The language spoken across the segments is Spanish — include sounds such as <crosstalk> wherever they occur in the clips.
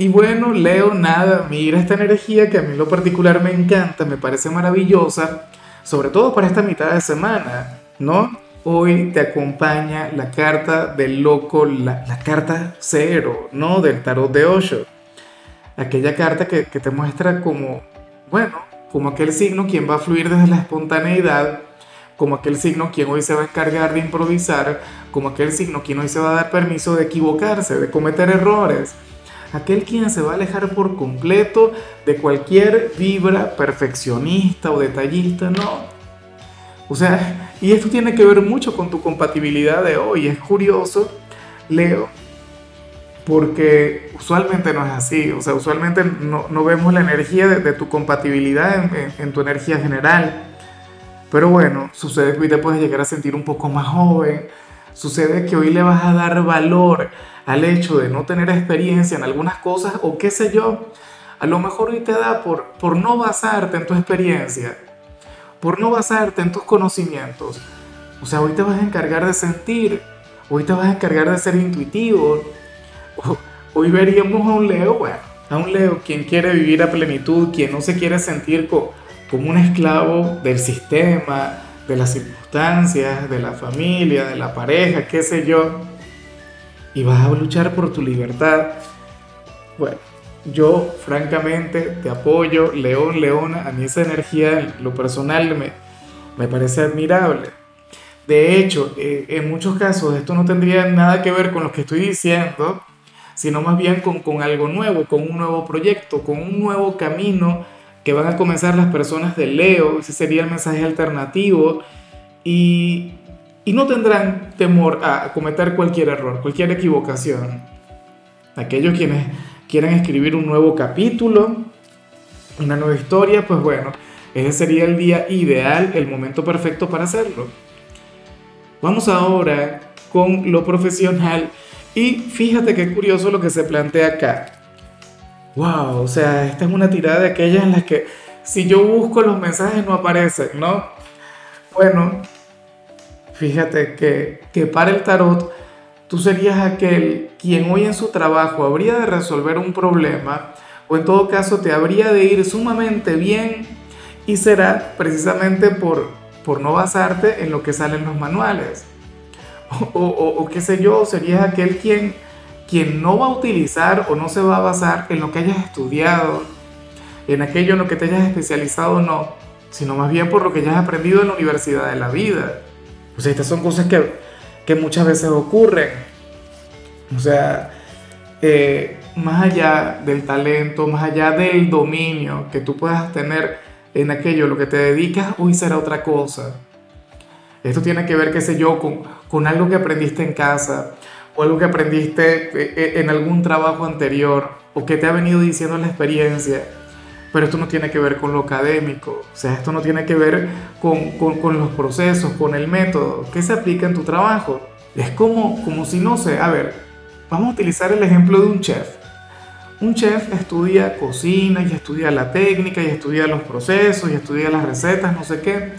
Y bueno, Leo, nada, mira esta energía que a mí en lo particular me encanta, me parece maravillosa, sobre todo para esta mitad de semana, ¿no? Hoy te acompaña la carta del loco, la, carta cero, ¿no? Del tarot de Osho. Aquella carta que, que te muestra como, bueno, como aquel signo quien va a fluir desde la espontaneidad, como aquel signo quien hoy se va a encargar de improvisar, como aquel signo quien hoy se va a dar permiso de equivocarse, de cometer errores aquel quien se va a alejar por completo de cualquier vibra perfeccionista o detallista, no. O sea, y esto tiene que ver mucho con tu compatibilidad de hoy. Es curioso, Leo, porque usualmente no es así. O sea, usualmente no, vemos la energía de, tu compatibilidad en, en, tu energía general. Pero bueno, sucede que hoy te puedes llegar a sentir un poco más joven. Sucede que hoy le vas a dar valor al hecho de no tener experiencia en algunas cosas o qué sé yo, a lo mejor hoy te da por, por no basarte en tu experiencia, por no basarte en tus conocimientos. O sea, hoy te vas a encargar de sentir, hoy te vas a encargar de ser intuitivo. Hoy veríamos a un Leo, bueno, a un Leo quien quiere vivir a plenitud, quien no se quiere sentir como, como un esclavo del sistema, de las circunstancias, de la familia, de la pareja, qué sé yo y vas a luchar por tu libertad. Bueno, yo francamente te apoyo, León, Leona, a mí esa energía en lo personal me, me parece admirable. De hecho, eh, en muchos casos esto no tendría nada que ver con lo que estoy diciendo, sino más bien con, con algo nuevo, con un nuevo proyecto, con un nuevo camino que van a comenzar las personas de Leo, ese sería el mensaje alternativo. Y, y no tendrán temor a cometer cualquier error, cualquier equivocación. Aquellos quienes quieren escribir un nuevo capítulo, una nueva historia, pues bueno, ese sería el día ideal, el momento perfecto para hacerlo. Vamos ahora con lo profesional y fíjate qué curioso lo que se plantea acá. Wow, o sea, esta es una tirada de aquellas en las que si yo busco los mensajes no aparecen, ¿no? Bueno, Fíjate que, que para el tarot tú serías aquel quien hoy en su trabajo habría de resolver un problema o en todo caso te habría de ir sumamente bien y será precisamente por, por no basarte en lo que sale en los manuales. O, o, qué sé yo, serías aquel quien, quien no va a utilizar o no se va a basar en lo que hayas estudiado, en aquello en lo que te hayas especializado no, sino más bien por lo que hayas aprendido en la universidad de la vida. O sea, estas son cosas que, que muchas veces ocurren. O sea, eh, más allá del talento, más allá del dominio que tú puedas tener en aquello, lo que te dedicas, hoy será otra cosa. Esto tiene que ver, qué sé yo, con, con algo que aprendiste en casa o algo que aprendiste eh, eh, en algún trabajo anterior o que te ha venido diciendo la experiencia pero esto no tiene que ver con lo académico, o sea, esto no tiene que ver con, con, los procesos, con el método que se aplica en tu trabajo. Es como, como si, no sé, a ver, vamos a utilizar el ejemplo de un chef. Un chef estudia cocina y estudia la técnica y estudia los procesos y estudia las recetas, no sé qué,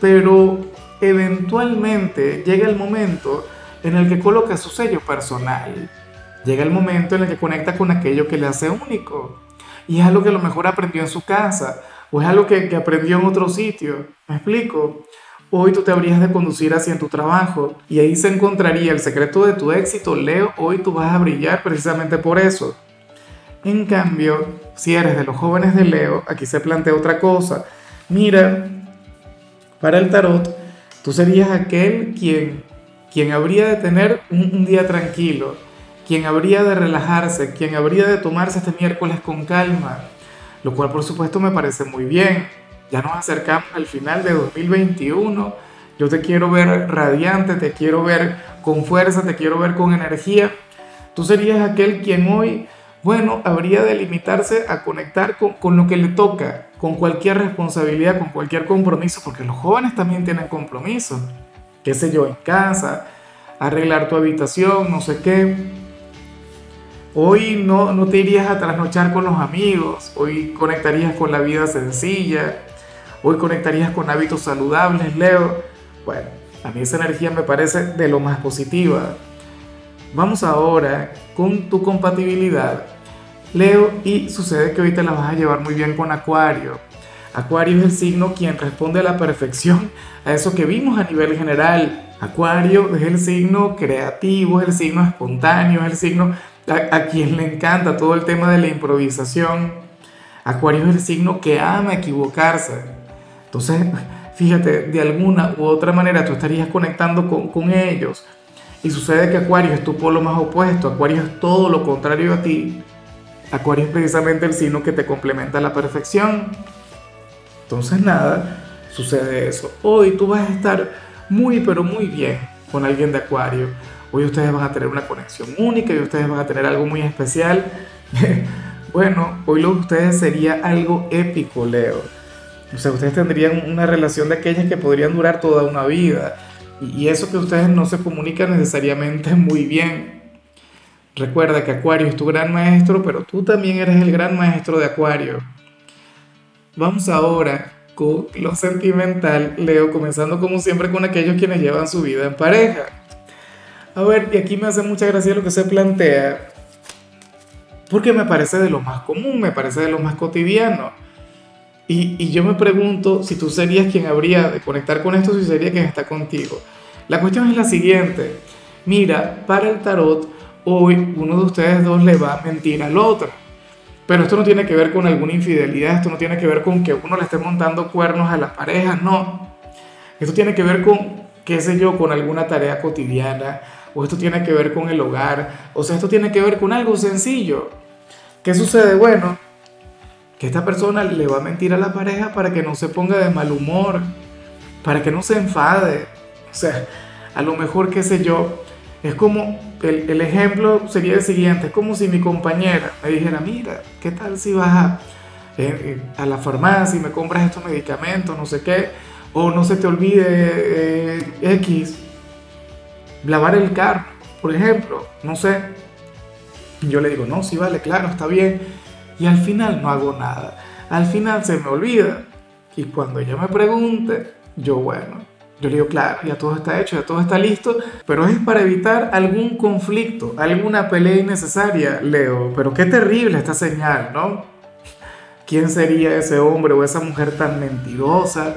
pero eventualmente llega el momento en el que coloca su sello personal. Llega el momento en el que conecta con aquello que le hace único y es algo que a lo mejor aprendió en su casa o es algo que, que aprendió en otro sitio. ¿Me explico? Hoy tú te habrías de conducir hacia tu trabajo y ahí se encontraría el secreto de tu éxito. Leo, hoy tú vas a brillar precisamente por eso. En cambio, si eres de los jóvenes de Leo, aquí se plantea otra cosa. Mira, para el tarot, tú serías aquel quien, quien habría de tener un día tranquilo, quien habría de relajarse, quien habría de tomarse este miércoles con calma, lo cual por supuesto me parece muy bien. Ya nos acercamos al final de 2021, yo te quiero ver radiante, te quiero ver con fuerza, te quiero ver con energía. Tú serías aquel quien hoy bueno, habría de limitarse a conectar con, con, lo que le toca, con cualquier responsabilidad, con cualquier compromiso, porque los jóvenes también tienen compromisos, qué sé yo, en casa, arreglar tu habitación, no sé qué. Hoy no, no te irías a trasnochar con los amigos, hoy conectarías con la vida sencilla, hoy conectarías con hábitos saludables, Leo. Bueno, a mí esa energía me parece de lo más positiva. Vamos ahora con tu compatibilidad, Leo, y sucede que hoy te la vas a llevar muy bien con Acuario. Acuario es el signo quien responde a la perfección a eso que vimos a nivel general. Acuario es el signo creativo, es el signo espontáneo, es el signo a, quien le encanta todo el tema de la improvisación. Acuario es el signo que ama equivocarse. Entonces, fíjate, de alguna u otra manera tú estarías conectando con, con ellos. Y sucede que Acuario es tu polo más opuesto, Acuario es todo lo contrario a ti. Acuario es precisamente el signo que te complementa a la perfección. Entonces nada, sucede eso. Hoy tú vas a estar muy pero muy bien con alguien de Acuario. Hoy ustedes van a tener una conexión única y ustedes van a tener algo muy especial. <laughs> bueno, hoy lo de ustedes sería algo épico, Leo. O sea, ustedes tendrían una relación de aquellas que podrían durar toda una vida. Y eso que ustedes no se comunican necesariamente muy bien. Recuerda que Acuario es tu gran maestro, pero tú también eres el gran maestro de Acuario. Vamos ahora con lo sentimental, Leo, comenzando como siempre con aquellos quienes llevan su vida en pareja. A ver, y aquí me hace mucha gracia lo que se plantea, porque me parece de lo más común, me parece de lo más cotidiano. Y, y yo me pregunto si tú serías quien habría de conectar con esto, si sería quien está contigo. La cuestión es la siguiente. Mira, para el tarot, hoy uno de ustedes dos le va a mentir al otro pero esto no tiene que ver con alguna infidelidad, esto no tiene que ver con que uno le esté montando cuernos a la pareja, no. Esto tiene que ver con, qué sé yo, con alguna tarea cotidiana, o esto tiene que ver con el hogar, o sea, esto tiene que ver con algo sencillo. ¿Qué sucede? Bueno, que esta persona le va a mentir a la pareja para que no se ponga de mal humor, para que no se enfade. O sea, a lo mejor, qué sé yo, es como, el, ejemplo sería el siguiente, es como si mi compañera me dijera, mira, ¿qué tal si vas a, eh, eh, la farmacia y me compras estos medicamentos, no sé qué, o no se te olvide eh, X, lavar el carro, por ejemplo, no sé. Yo le digo, no, sí vale, claro, está bien. Y al final no hago nada. Al final se me olvida. Y cuando ella me pregunte, yo, bueno, yo le digo, claro, ya todo está hecho, ya todo está listo, pero es para evitar algún conflicto, alguna pelea innecesaria, Leo. Pero qué terrible esta señal, ¿no? ¿Quién sería ese hombre o esa mujer tan mentirosa?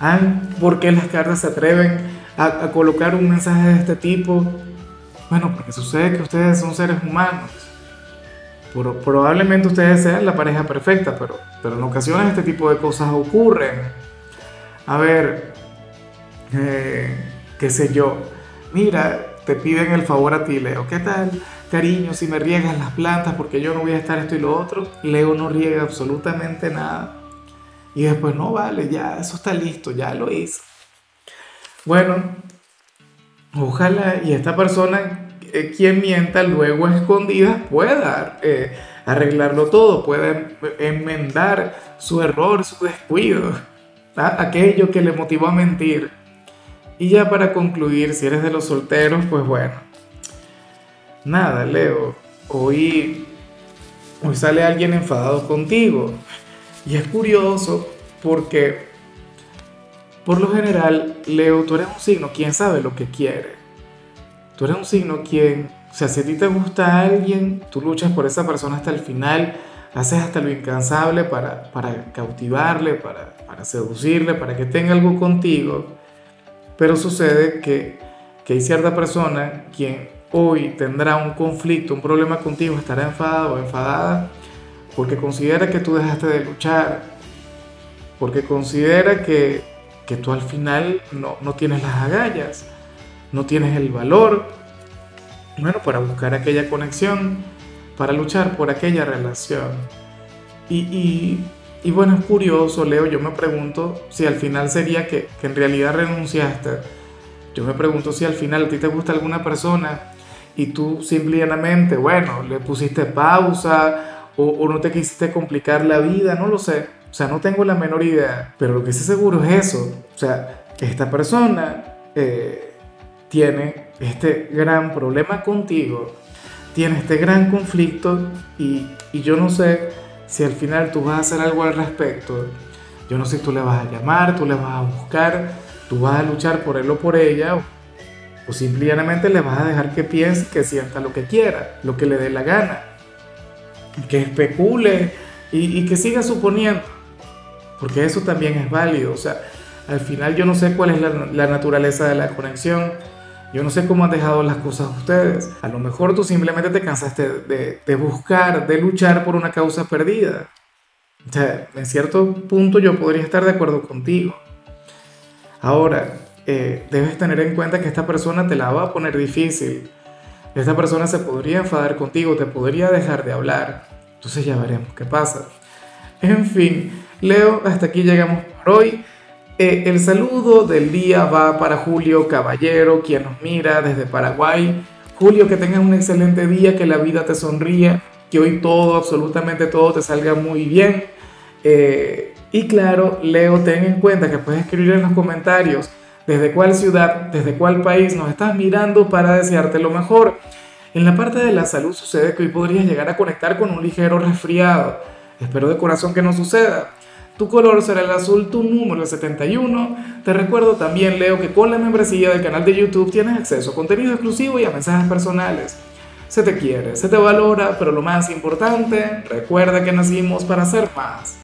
¿Ah? ¿Por qué las cartas se atreven a, colocar un mensaje de este tipo? Bueno, porque sucede que ustedes son seres humanos. probablemente ustedes sean la pareja perfecta, pero, pero en ocasiones este tipo de cosas ocurren. A ver, eh, qué sé yo, mira, te piden el favor a ti, Leo, ¿qué tal? Cariño, si me riegas las plantas porque yo no voy a estar esto y lo otro, Leo no riega absolutamente nada. Y después, no vale, ya, eso está listo, ya lo hice. Bueno, ojalá y esta persona, eh, quien mienta luego a escondidas, pueda eh, arreglarlo todo, pueda enmendar su error, su descuido, aquello que le motivó a mentir. Y ya para concluir, si eres de los solteros, pues bueno. Nada, Leo. Hoy, hoy sale alguien enfadado contigo. Y es curioso porque, por lo general, Leo, tú eres un signo, quien sabe lo que quiere. Tú eres un signo quien, o sea, si a ti te gusta alguien, tú luchas por esa persona hasta el final, haces hasta lo incansable para, para cautivarle, para, para seducirle, para que tenga algo contigo. Pero sucede que, que hay cierta persona quien hoy tendrá un conflicto, un problema contigo, estará enfadado o enfadada porque considera que tú dejaste de luchar, porque considera que, que tú al final no, no, tienes las agallas, no tienes el valor, bueno, para buscar aquella conexión, para luchar por aquella relación. Y, y, y bueno, es curioso, Leo, yo me pregunto si al final sería que, en realidad renunciaste. Yo me pregunto si al final a ti te gusta alguna persona y tú simplemente, bueno, le pusiste pausa o, o no te quisiste complicar la vida, no lo sé. O sea, no tengo la menor idea, pero lo que sí seguro es eso. O sea, esta persona eh, tiene este gran problema contigo, tiene este gran conflicto y, y yo no sé si al final tú vas a hacer algo al respecto. Yo no sé si tú le vas a llamar, tú le vas a buscar, tú vas a luchar por él o por ella, o, simplemente le vas a dejar que piense, que sienta lo que quiera, lo que le dé la gana, que especule y, que siga suponiendo, porque eso también es válido. O sea, al final yo no sé cuál es la naturaleza de la conexión. Yo no sé cómo han dejado las cosas ustedes. A lo mejor tú simplemente te cansaste de, buscar, de luchar por una causa perdida. O sea, en cierto punto yo podría estar de acuerdo contigo. Ahora, eh, debes tener en cuenta que esta persona te la va a poner difícil. Esta persona se podría enfadar contigo, te podría dejar de hablar. Entonces ya veremos qué pasa. En fin, Leo, hasta aquí llegamos por hoy. Eh, el saludo del día va para Julio Caballero, quien nos mira desde Paraguay. Julio, que tengas un excelente día, que la vida te sonría, que hoy todo, absolutamente todo, te salga muy bien. Eh, y claro, Leo, ten en cuenta que puedes escribir en los comentarios desde cuál ciudad, desde cuál país nos estás mirando para desearte lo mejor. En la parte de la salud sucede que hoy podrías llegar a conectar con un ligero resfriado. Espero de corazón que no suceda. Tu color será el azul, tu número es 71. Te recuerdo también, Leo, que con la membresía del canal de YouTube tienes acceso a contenido exclusivo y a mensajes personales. Se te quiere, se te valora, pero lo más importante, recuerda que nacimos para ser más.